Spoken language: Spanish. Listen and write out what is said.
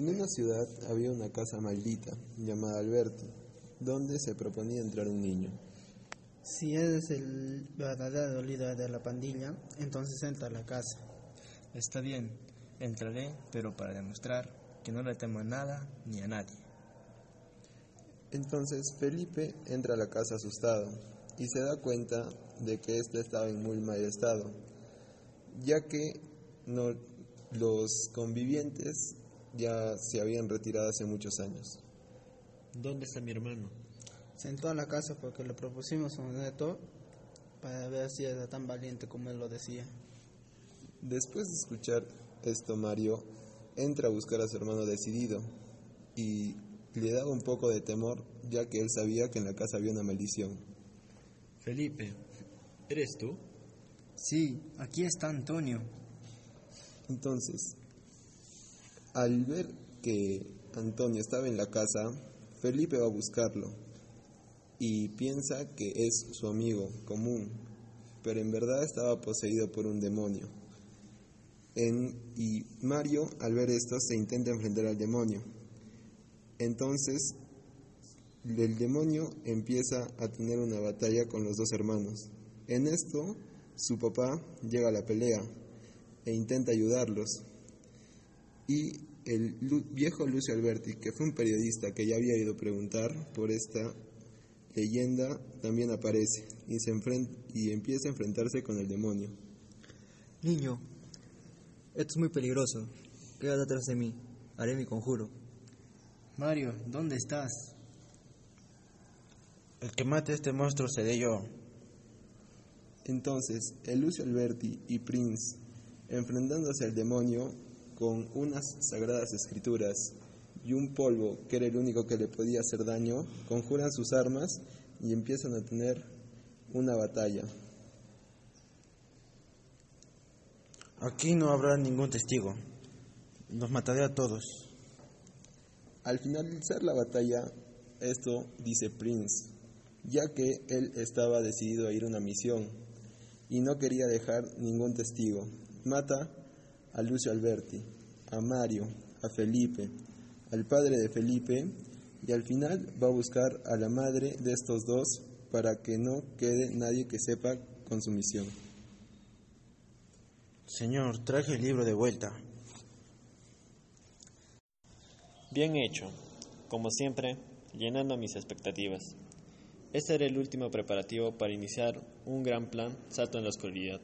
En una ciudad había una casa maldita llamada Alberti, donde se proponía entrar un niño. Si eres el verdadero líder de la pandilla, entonces entra a la casa. Está bien, entraré, pero para demostrar que no le temo a nada ni a nadie. Entonces Felipe entra a la casa asustado y se da cuenta de que éste estaba en muy mal estado, ya que no, los convivientes ya se habían retirado hace muchos años. ¿Dónde está mi hermano? Sentó a la casa porque le propusimos un reto para ver si era tan valiente como él lo decía. Después de escuchar esto, Mario entra a buscar a su hermano decidido y le daba un poco de temor, ya que él sabía que en la casa había una maldición. Felipe, ¿eres tú? Sí, aquí está Antonio. Entonces, al ver que Antonio estaba en la casa, Felipe va a buscarlo y piensa que es su amigo común, pero en verdad estaba poseído por un demonio. En, y Mario, al ver esto, se intenta enfrentar al demonio. Entonces, el demonio empieza a tener una batalla con los dos hermanos. En esto, su papá llega a la pelea e intenta ayudarlos. Y el viejo Lucio Alberti, que fue un periodista que ya había ido a preguntar por esta leyenda, también aparece y, se y empieza a enfrentarse con el demonio. Niño, esto es muy peligroso. Quédate atrás de mí. Haré mi conjuro. Mario, ¿dónde estás? El que mate a este monstruo seré yo. Entonces, el Lucio Alberti y Prince, enfrentándose al demonio con unas sagradas escrituras y un polvo que era el único que le podía hacer daño, conjuran sus armas y empiezan a tener una batalla. Aquí no habrá ningún testigo. Los mataré a todos. Al finalizar la batalla, esto dice Prince, ya que él estaba decidido a ir a una misión y no quería dejar ningún testigo. Mata a Lucio Alberti, a Mario, a Felipe, al padre de Felipe y al final va a buscar a la madre de estos dos para que no quede nadie que sepa con su misión. Señor, traje el libro de vuelta. Bien hecho, como siempre, llenando mis expectativas. Este era el último preparativo para iniciar un gran plan Salto en la Oscuridad.